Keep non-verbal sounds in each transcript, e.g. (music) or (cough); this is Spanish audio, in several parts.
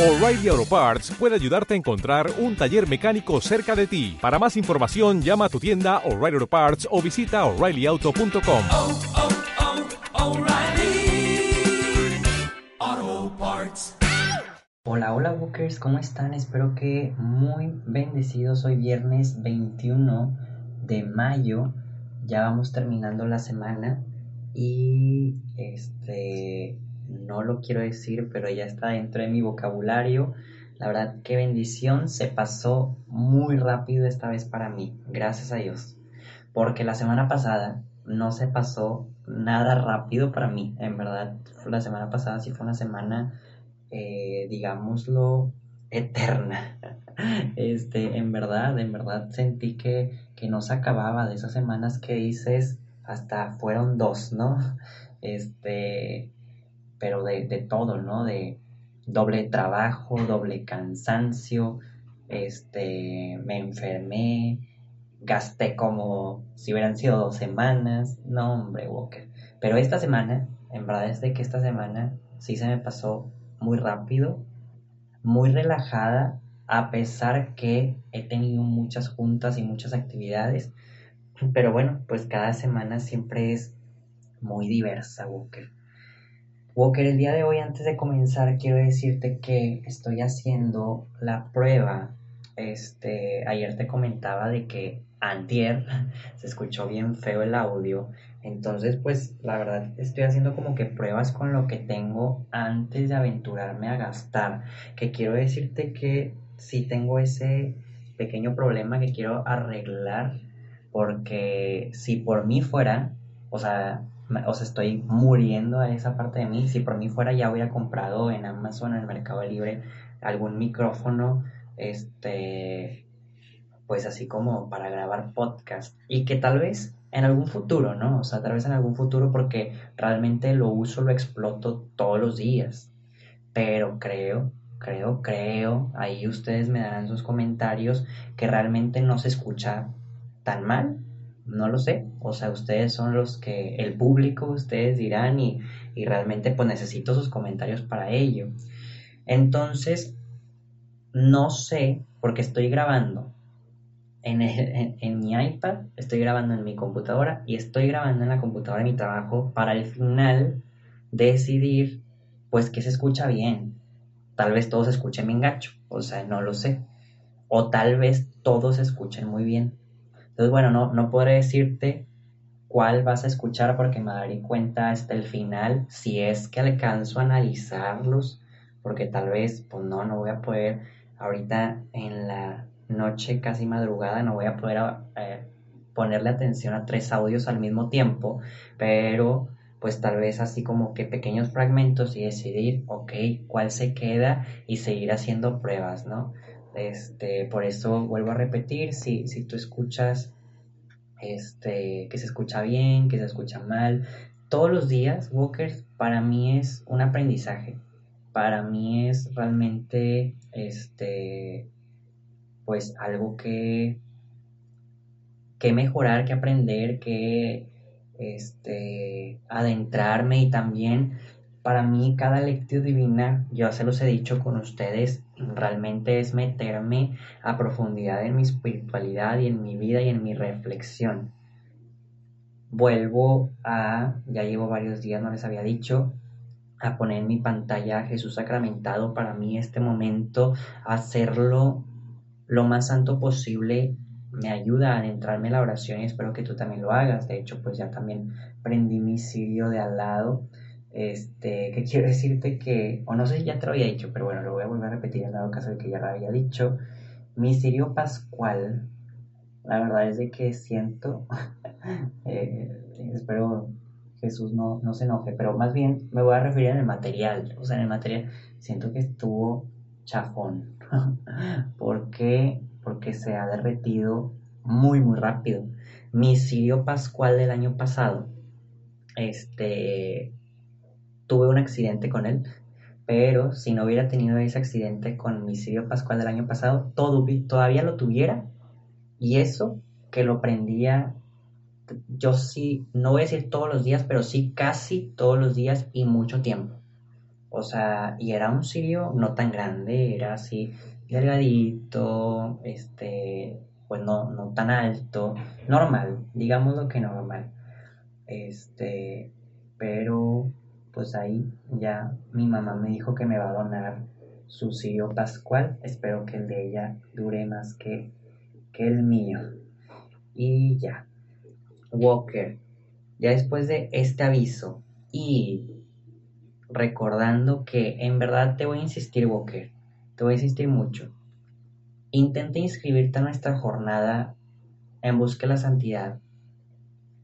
O'Reilly Auto Parts puede ayudarte a encontrar un taller mecánico cerca de ti. Para más información, llama a tu tienda O'Reilly Auto Parts o visita oreillyauto.com. oh, oh, O'Reilly Auto Parts. Hola, hola Bookers, ¿cómo están? Espero que muy bendecidos. Hoy viernes 21 de mayo. Ya vamos terminando la semana y este no lo quiero decir, pero ya está dentro de mi vocabulario. La verdad, qué bendición, se pasó muy rápido esta vez para mí, gracias a Dios. Porque la semana pasada no se pasó nada rápido para mí, en verdad. La semana pasada sí fue una semana, eh, digámoslo, eterna. (laughs) Este, en verdad, en verdad sentí que, que no se acababa de esas semanas que dices, hasta fueron dos, ¿no? Este, pero de, todo, ¿no? De doble trabajo, doble cansancio, este, me enfermé, gasté como si hubieran sido dos semanas, no hombre, Walker. Pero esta semana, en verdad es de que esta semana sí se me pasó muy rápido, muy relajada, a pesar que he tenido muchas juntas y muchas actividades. Pero bueno, pues cada semana siempre es muy diversa, Walker. Walker, el día de hoy, antes de comenzar, quiero decirte que estoy haciendo la prueba. Este, ayer te comentaba de que antier (laughs) se escuchó bien feo el audio. Entonces, pues la verdad estoy haciendo como que pruebas con lo que tengo antes de aventurarme a gastar. Que quiero decirte que sí tengo ese pequeño problema que quiero arreglar. Porque si por mí fuera, o sea, o sea, estoy muriendo a esa parte de mí. Si por mí fuera, ya hubiera comprado en Amazon, en el Mercado Libre, algún micrófono, este, pues así como para grabar podcast. Y que tal vez en algún futuro, ¿no? O sea, tal vez en algún futuro porque realmente lo uso, lo exploto todos los días. Pero creo, creo, creo, ahí ustedes me darán sus comentarios que realmente no se escucha tan mal no lo sé, o sea, ustedes son los que, el público, ustedes dirán y, y realmente pues necesito sus comentarios para ello. Entonces, no sé, porque estoy grabando en, en, mi iPad, estoy grabando en mi computadora y estoy grabando en la computadora de mi trabajo para al final decidir pues que se escucha bien. Tal vez todos escuchen bien gacho, o sea, no lo sé. O tal vez todos escuchen muy bien. Entonces, bueno, no, no podré decirte cuál vas a escuchar porque me daré cuenta hasta el final si es que alcanzo a analizarlos, porque tal vez, pues no, no voy a poder ahorita en la noche casi madrugada, no voy a poder eh, ponerle atención a tres audios al mismo tiempo, pero pues tal vez así como que pequeños fragmentos y decidir, ok, cuál se queda y seguir haciendo pruebas, ¿no? Este, por eso vuelvo a repetir, si, si tú escuchas este, que se escucha bien, que se escucha mal, todos los días, Walkers, para mí es un aprendizaje. Para mí es realmente este pues algo que que mejorar, que aprender, que este adentrarme y también para mí cada lectio divina, yo se los he dicho con ustedes, realmente es meterme a profundidad en mi espiritualidad y en mi vida y en mi reflexión. Vuelvo a, ya llevo varios días, no les había dicho, a poner en mi pantalla a Jesús sacramentado. Para mí este momento, hacerlo lo más santo posible, me ayuda a adentrarme en la oración y espero que tú también lo hagas. De hecho, pues ya también prendí mi sirio de al lado este, que quiero decirte que, o no sé si ya te lo había dicho, pero bueno, lo voy a volver a repetir en dado caso de que ya lo había dicho. Mi Sirio Pascual, la verdad es de que siento, (laughs) eh, espero Jesús no, no se enoje, pero más bien me voy a referir en el material, o sea, en el material, siento que estuvo chafón. (laughs) ¿Por qué? Porque se ha derretido muy, muy rápido. Mi Sirio Pascual del año pasado, este, tuve un accidente con él, pero si no hubiera tenido ese accidente con mi Sirio Pascual del año pasado, todo, todavía lo tuviera. Y eso que lo prendía, yo sí, no voy a decir todos los días, pero sí casi todos los días y mucho tiempo. O sea, y era un sirio no tan grande, era así delgadito, este, pues no, no tan alto, normal, digamos lo que normal. Este, pero pues ahí ya mi mamá me dijo que me va a donar su sirio pascual. Espero que el de ella dure más que, que el mío. Y ya. Walker, ya después de este aviso y recordando que en verdad te voy a insistir, Walker, te voy a insistir mucho. Intenta inscribirte a nuestra jornada en busca de la santidad.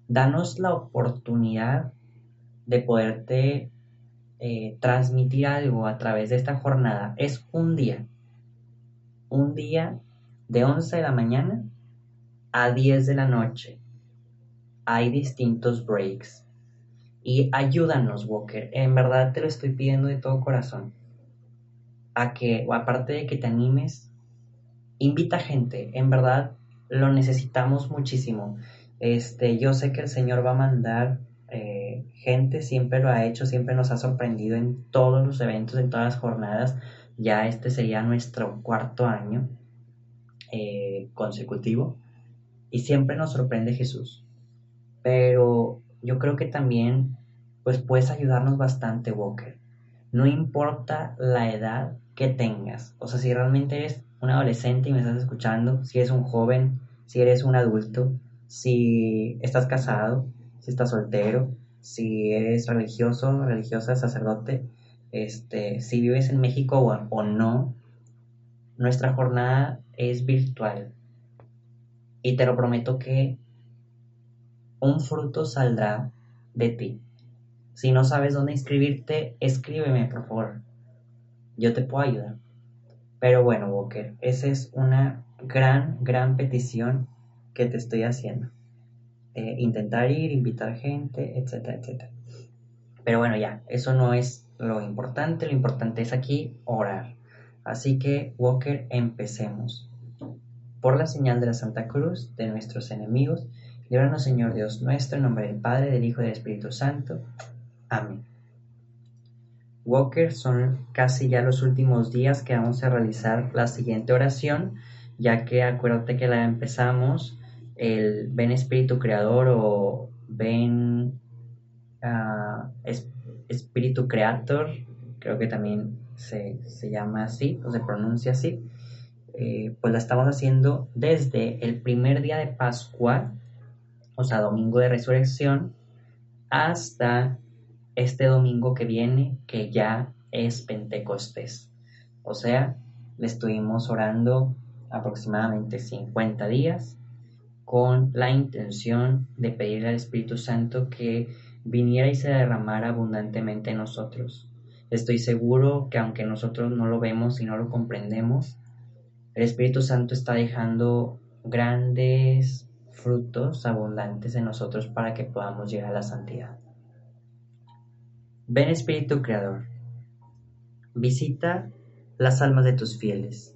Danos la oportunidad de poderte eh, transmitir algo a través de esta jornada. Es un día. Un día de 11 de la mañana a 10 de la noche. Hay distintos breaks. Y ayúdanos, Walker. En verdad te lo estoy pidiendo de todo corazón. A que, aparte de que te animes, invita gente, en verdad lo necesitamos muchísimo. Este, yo sé que el Señor va a mandar gente, siempre lo ha hecho, siempre nos ha sorprendido en todos los eventos, en todas las jornadas. Ya este sería nuestro cuarto año eh, consecutivo y siempre nos sorprende Jesús. Pero yo creo que también pues puedes ayudarnos bastante, Walker. No importa la edad que tengas, o sea, si realmente eres un adolescente y me estás escuchando, si eres un joven, si eres un adulto, si estás casado, si estás soltero, si eres religioso, religiosa, sacerdote, este, si vives en México o, o no, nuestra jornada es virtual. Y te lo prometo que un fruto saldrá de ti. Si no sabes dónde inscribirte, escríbeme, por favor. Yo te puedo ayudar. Pero bueno, Walker, esa es una gran, gran petición que te estoy haciendo. Eh, intentar ir, invitar gente, etcétera, etcétera. Pero bueno, ya, eso no es lo importante, lo importante es aquí orar. Así que, Walker, empecemos. Por la señal de la Santa Cruz de nuestros enemigos, líbranos, Señor Dios nuestro, en nombre del Padre, del Hijo y del Espíritu Santo. Amén. Walker, son casi ya los últimos días que vamos a realizar la siguiente oración, ya que acuérdate que la empezamos el ven Espíritu Creador o ven ah, Espíritu Creator, creo que también se, llama así o se pronuncia así, eh, pues la estamos haciendo desde el primer día de Pascua, o sea, domingo de resurrección, hasta este domingo que viene, que ya es Pentecostés. O sea, le estuvimos orando aproximadamente 50 días con la intención de pedirle al Espíritu Santo que viniera y se derramara abundantemente en nosotros. Estoy seguro que aunque nosotros no lo vemos y no lo comprendemos, el Espíritu Santo está dejando grandes frutos abundantes en nosotros para que podamos llegar a la santidad. Ven Espíritu Creador, visita las almas de tus fieles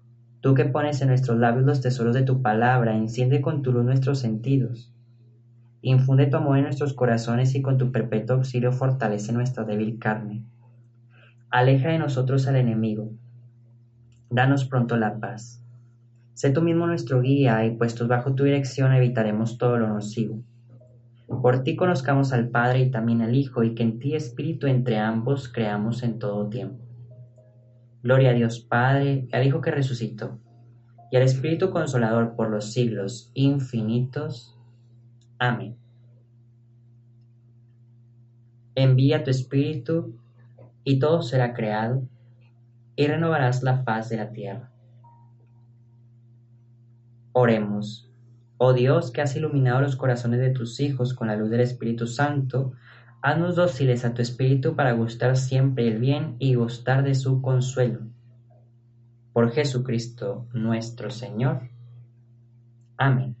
Tú que pones en nuestros labios los tesoros de tu palabra, enciende con tu luz nuestros sentidos. Infunde tu amor en nuestros corazones y con tu perpetuo auxilio fortalece nuestra débil carne. Aleja de nosotros al enemigo. Danos pronto la paz. Sé tú mismo nuestro guía y puestos bajo tu dirección evitaremos todo lo nocivo. Por ti conozcamos al Padre y también al Hijo y que en ti Espíritu entre ambos creamos en todo tiempo. Gloria a Dios Padre, y al Hijo que resucitó, y al Espíritu Consolador por los siglos infinitos. Amén. Envía tu Espíritu, y todo será creado, y renovarás la faz de la tierra. Oremos. Oh Dios, que has iluminado los corazones de tus hijos con la luz del Espíritu Santo, Haznos dóciles a tu espíritu para gustar siempre el bien y gustar de su consuelo. Por Jesucristo nuestro Señor. Amén.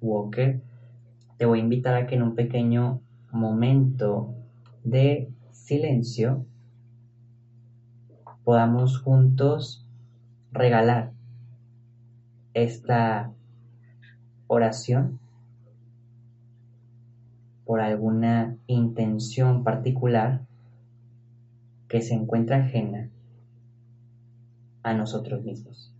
Walker, te voy a invitar a que en un pequeño momento de silencio podamos juntos regalar esta oración por alguna intención particular que se encuentra ajena a nosotros mismos.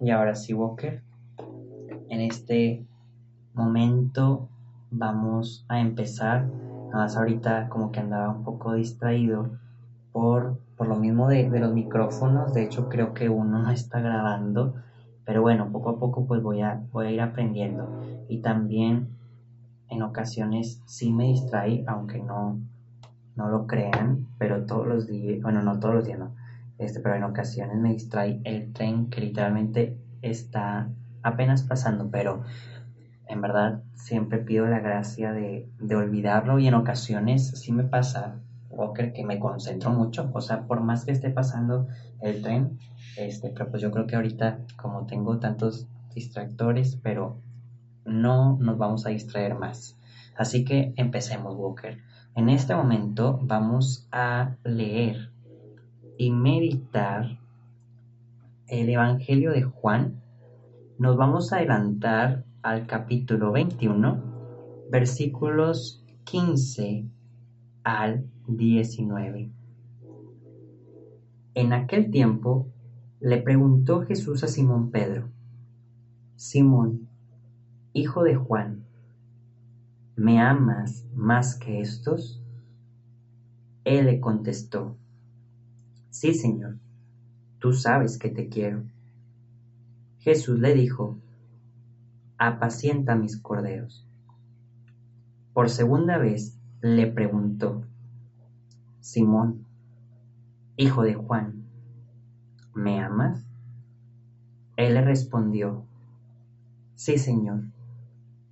Y ahora sí, Walker, en este momento vamos a empezar. Nada más ahorita como que andaba un poco distraído por, por lo mismo de, de los micrófonos. De hecho, creo que uno no está grabando. Pero bueno, poco a poco pues voy a, voy a ir aprendiendo. Y también en ocasiones sí me distrae, aunque no, no lo crean, pero todos los días, bueno, no todos los días, no, este, pero en ocasiones me distrae el tren que literalmente está apenas pasando, pero en verdad siempre pido la gracia de, de olvidarlo y en ocasiones sí me pasa, Walker, que me concentro mucho, o sea, por más que esté pasando el tren, este, pero pues yo creo que ahorita como tengo tantos distractores, pero no nos vamos a distraer más. Así que empecemos, Walker. En este momento vamos a leer y meditar el Evangelio de Juan. Nos vamos a adelantar al capítulo 21, versículos 15 al 19. En aquel tiempo le preguntó Jesús a Simón Pedro, Simón, hijo de Juan, ¿me amas más que estos? Él le contestó, Sí, Señor, tú sabes que te quiero. Jesús le dijo, Apacienta mis corderos. Por segunda vez le preguntó, Simón, hijo de Juan, ¿me amas? Él le respondió, Sí, Señor,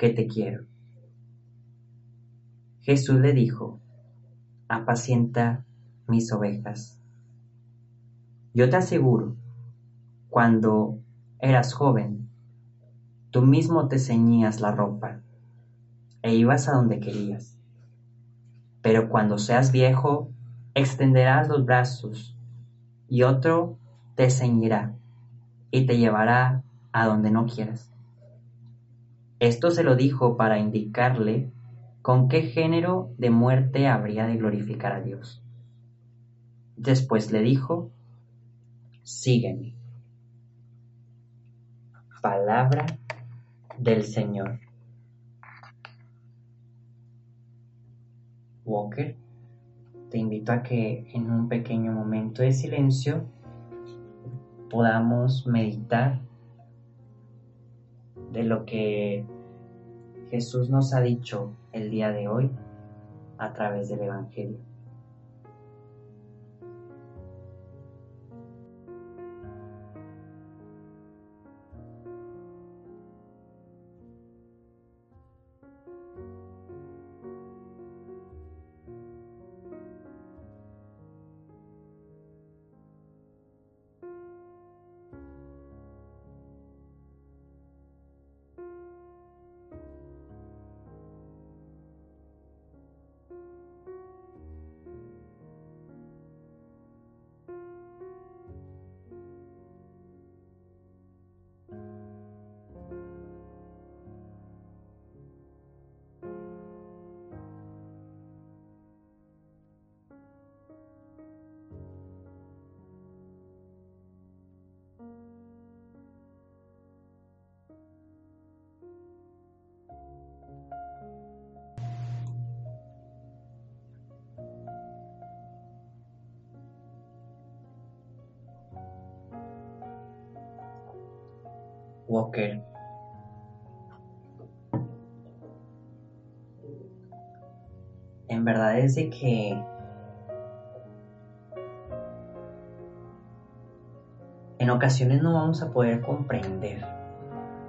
que te quiero. Jesús le dijo, apacienta mis ovejas. Yo te aseguro, cuando eras joven, tú mismo te ceñías la ropa e ibas a donde querías. Pero cuando seas viejo, extenderás los brazos y otro te ceñirá y te llevará a donde no quieras. Esto se lo dijo para indicarle con qué género de muerte habría de glorificar a Dios. Después le dijo, sígueme. Palabra del Señor. Walker, te invito a que en un pequeño momento de silencio podamos meditar de lo que Jesús nos ha dicho el día de hoy a través del Evangelio. Walker. En verdad es de que en ocasiones no vamos a poder comprender,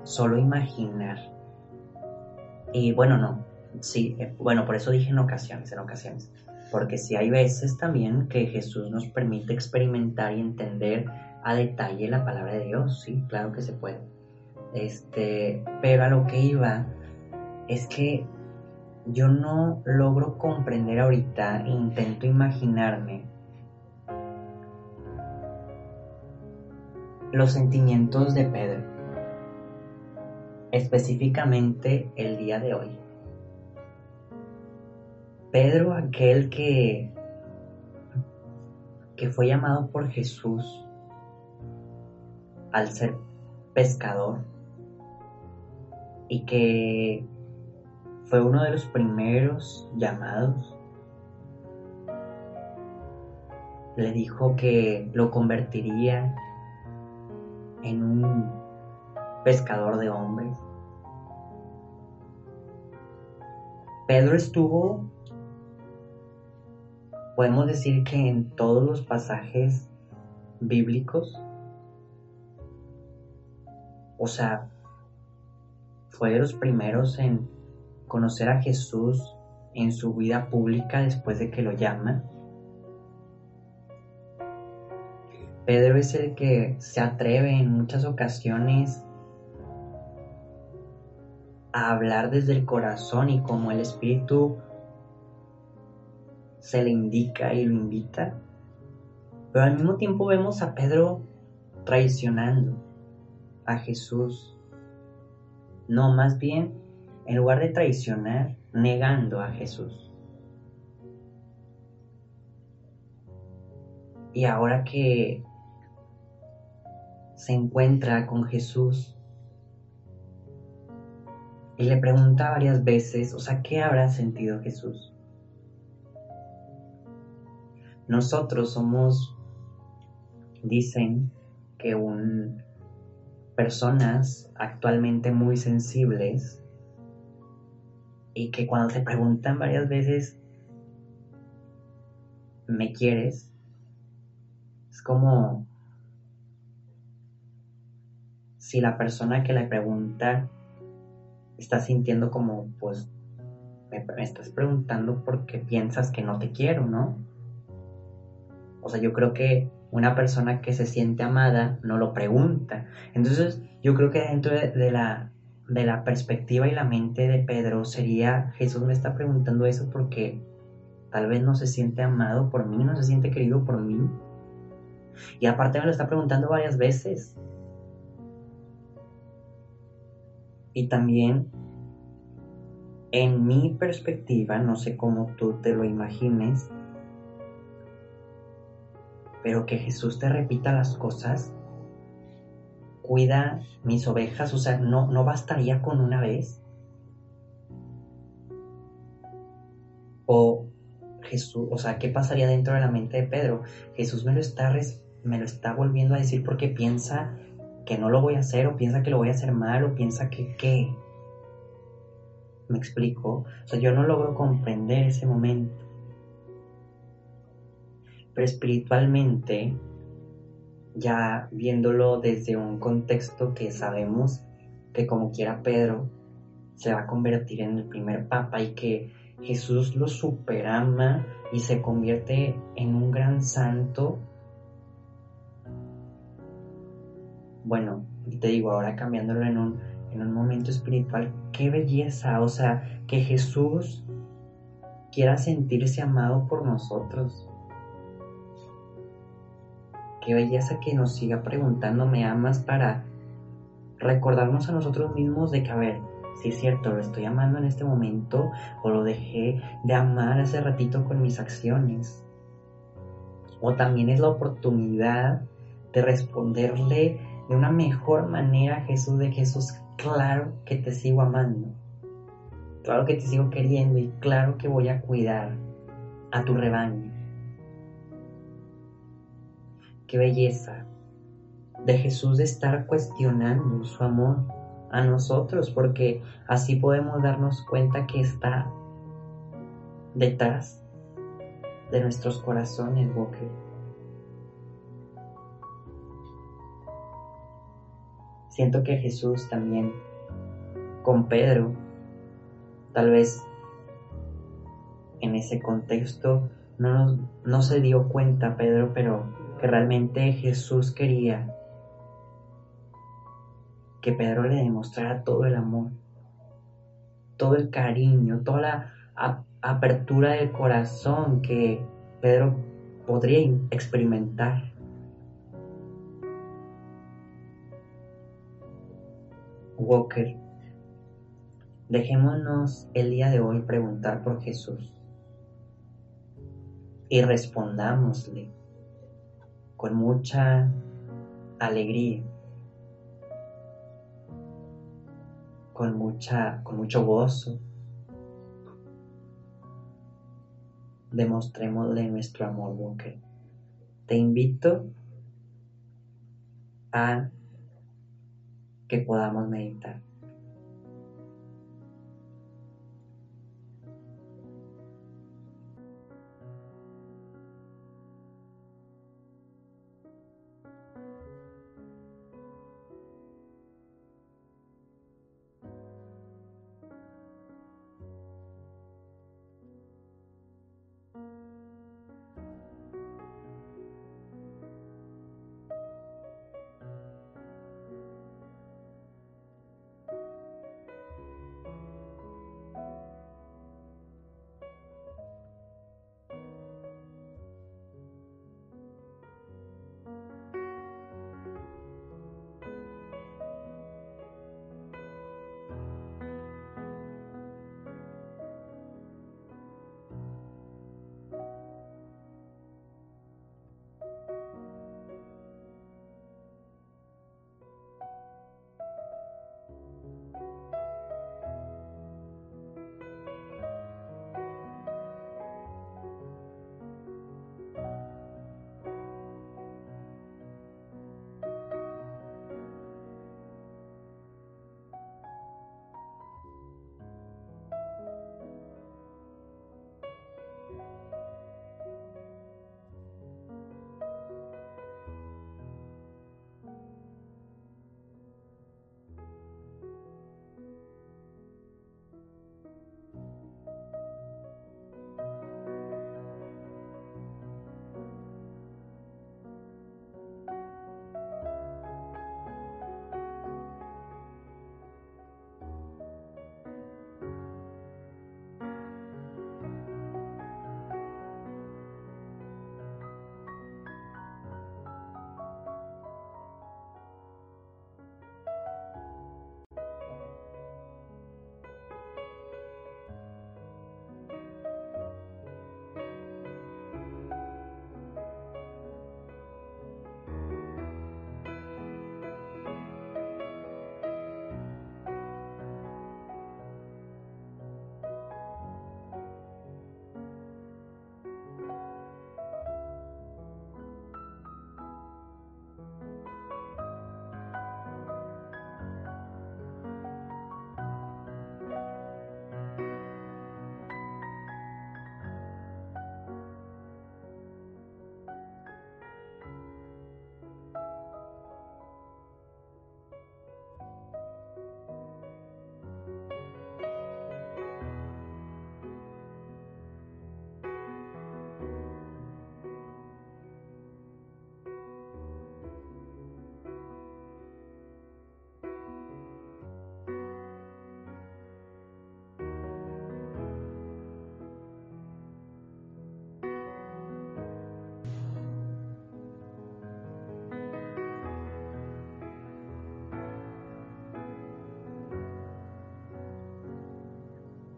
solo imaginar. Y bueno, no, sí, eh, bueno, por eso dije en ocasiones, en ocasiones. Porque sí hay veces también que Jesús nos permite experimentar y entender a detalle la palabra de Dios, sí, claro que se puede. Este, pero a lo que iba es que yo no logro comprender ahorita, intento imaginarme los sentimientos de Pedro, específicamente el día de hoy. Pedro, aquel que, que fue llamado por Jesús al ser pescador y que fue uno de los primeros llamados. Le dijo que lo convertiría en un pescador de hombres. Pedro estuvo, podemos decir que en todos los pasajes bíblicos, o sea, fue de los primeros en conocer a Jesús en su vida pública después de que lo llaman. Pedro es el que se atreve en muchas ocasiones a hablar desde el corazón y como el Espíritu se le indica y lo invita. Pero al mismo tiempo vemos a Pedro traicionando a Jesús. No, más bien, en lugar de traicionar, negando a Jesús. Y ahora que se encuentra con Jesús y le pregunta varias veces, o sea, ¿qué habrá sentido Jesús? Nosotros somos, dicen que un personas actualmente muy sensibles y que cuando te preguntan varias veces, ¿me quieres? Es como si la persona que le pregunta está sintiendo como, pues, me, estás preguntando porque piensas que no te quiero, ¿no? O sea, yo creo que una persona que se siente amada no lo pregunta. Entonces, yo creo que dentro de, la, de la perspectiva y la mente de Pedro sería, Jesús me está preguntando eso porque tal vez no se siente amado por mí, no se siente querido por mí. Y aparte me lo está preguntando varias veces. Y también, en mi perspectiva, no sé cómo tú te lo imagines, pero que Jesús te repita las cosas, cuida mis ovejas, o sea, no, no bastaría con una vez. O Jesús, o sea, ¿qué pasaría dentro de la mente de Pedro? Jesús me lo está, me lo está volviendo a decir porque piensa que no lo voy a hacer o piensa que lo voy a hacer mal o piensa que qué. ¿Me explico? O sea, yo no logro comprender ese momento. Pero espiritualmente, ya viéndolo desde un contexto que sabemos que como quiera Pedro se va a convertir en el primer papa y que Jesús lo superama y se convierte en un gran santo. Bueno, te digo, ahora cambiándolo en un, en un momento espiritual, qué belleza, o sea, que Jesús quiera sentirse amado por nosotros. Qué belleza que nos siga preguntando, ¿me amas? para recordarnos a nosotros mismos de que, a ver, si es cierto, lo estoy amando en este momento o lo dejé de amar hace ratito con mis acciones. O también es la oportunidad de responderle de una mejor manera a Jesús de Jesús, claro que te sigo amando, claro que te sigo queriendo y claro que voy a cuidar a tu rebaño. Qué belleza de Jesús de estar cuestionando su amor a nosotros, porque así podemos darnos cuenta que está detrás de nuestros corazones. Siento que Jesús también con Pedro, tal vez en ese contexto no, no se dio cuenta Pedro, pero que realmente Jesús quería que Pedro le demostrara todo el amor, todo el cariño, toda la apertura del corazón que Pedro podría experimentar. Walker, dejémonos el día de hoy preguntar por Jesús y respondámosle con mucha alegría con, mucha, con mucho gozo. Demostrémosle nuestro amor, Walker. Te invito a que podamos meditar.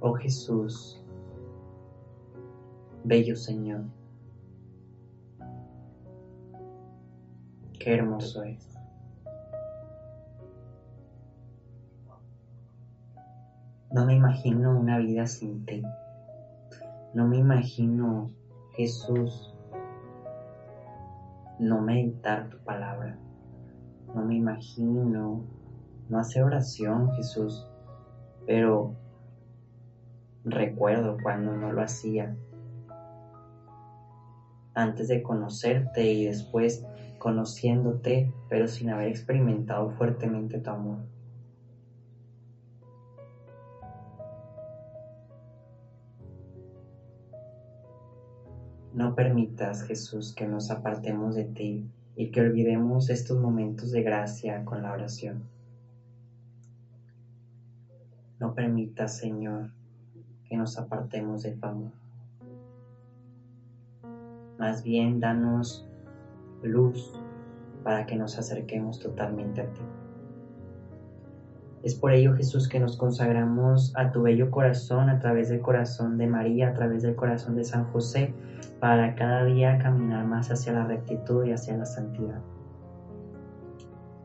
Oh Jesús, bello Señor, qué hermoso es. No me imagino una vida sin ti. No me imagino, Jesús, no meditar tu palabra. No me imagino no hacer oración, Jesús. Pero recuerdo cuando no lo hacía. Antes de conocerte y después conociéndote, pero sin haber experimentado fuertemente tu amor. No permitas, Jesús, que nos apartemos de ti y que olvidemos estos momentos de gracia con la oración. No permitas, Señor, que nos apartemos de tu. Más bien, danos luz para que nos acerquemos totalmente a ti. Es por ello, Jesús, que nos consagramos a tu bello corazón, a través del corazón de María, a través del corazón de San José, para cada día caminar más hacia la rectitud y hacia la santidad.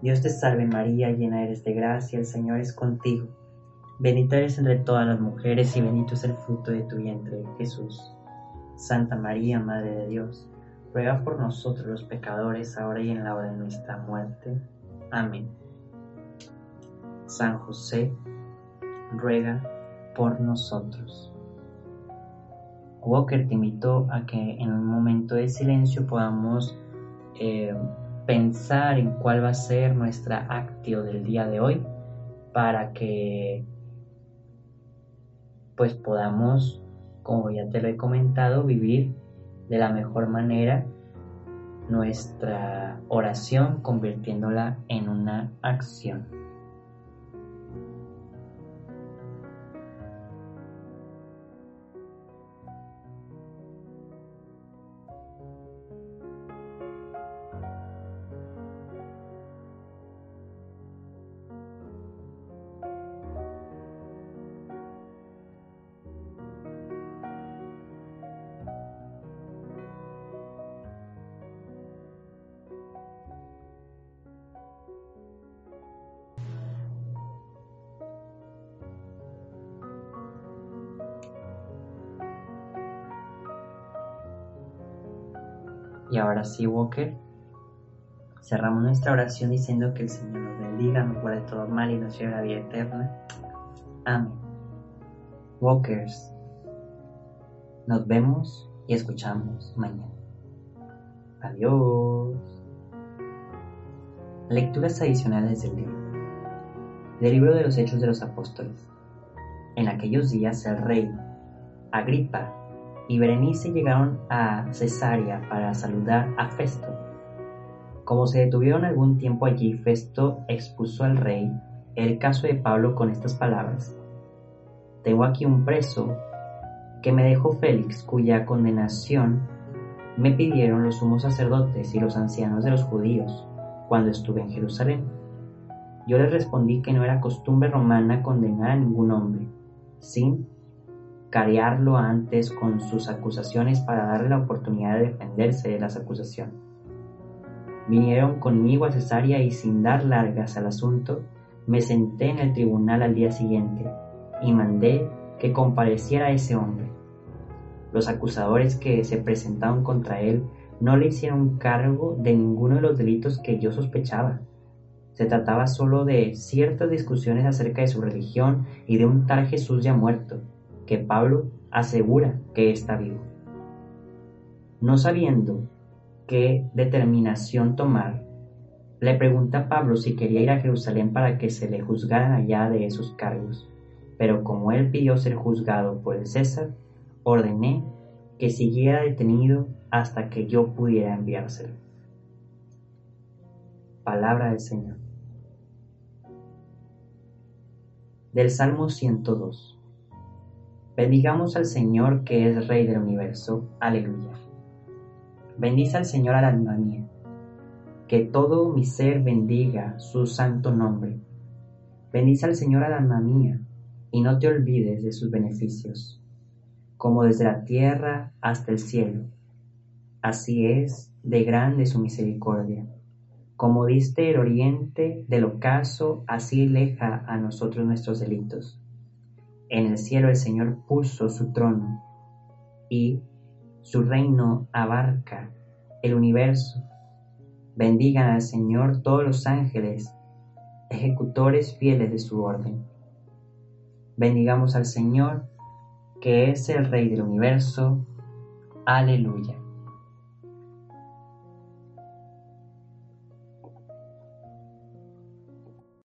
Dios te salve María, llena eres de gracia, el Señor es contigo. Bendita eres entre todas las mujeres y bendito es el fruto de tu vientre, Jesús. Santa María, Madre de Dios, ruega por nosotros los pecadores, ahora y en la hora de nuestra muerte. Amén. San José, ruega por nosotros. Walker te invito a que en un momento de silencio podamos eh, pensar en cuál va a ser nuestra actio del día de hoy para que pues podamos, como ya te lo he comentado, vivir de la mejor manera nuestra oración convirtiéndola en una acción. Y ahora sí, Walker, cerramos nuestra oración diciendo que el Señor nos bendiga, nos guarde todo mal y nos lleve a la vida eterna. Amén. Walkers, nos vemos y escuchamos mañana. Adiós. Lecturas adicionales del libro. Del libro de los Hechos de los Apóstoles. En aquellos días el rey Agripa y Berenice llegaron a Cesarea para saludar a Festo. Como se detuvieron algún tiempo allí, Festo expuso al rey el caso de Pablo con estas palabras. Tengo aquí un preso que me dejó Félix, cuya condenación me pidieron los sumos sacerdotes y los ancianos de los judíos cuando estuve en Jerusalén. Yo les respondí que no era costumbre romana condenar a ningún hombre, sin carearlo antes con sus acusaciones para darle la oportunidad de defenderse de las acusaciones. Vinieron conmigo a Cesarea y sin dar largas al asunto, me senté en el tribunal al día siguiente y mandé que compareciera ese hombre. Los acusadores que se presentaron contra él no le hicieron cargo de ninguno de los delitos que yo sospechaba. Se trataba solo de ciertas discusiones acerca de su religión y de un tal Jesús ya muerto, que Pablo asegura que está vivo. No sabiendo qué determinación tomar, le pregunta a Pablo si quería ir a Jerusalén para que se le juzgaran allá de esos cargos, pero como él pidió ser juzgado por el César, ordené que siguiera detenido hasta que yo pudiera enviárselo. Palabra del Señor. Del Salmo 102. Bendigamos al Señor que es Rey del universo. Aleluya. Bendice al Señor al alma mía. Que todo mi ser bendiga su santo nombre. Bendice al Señor al alma mía. y no te olvides de sus beneficios, como desde la tierra hasta el cielo. Así es de grande su misericordia. Como diste el oriente del ocaso, así leja a nosotros nuestros delitos. En el cielo el Señor puso su trono y su reino abarca el universo. Bendigan al Señor todos los ángeles, ejecutores fieles de su orden. Bendigamos al Señor, que es el Rey del universo. Aleluya.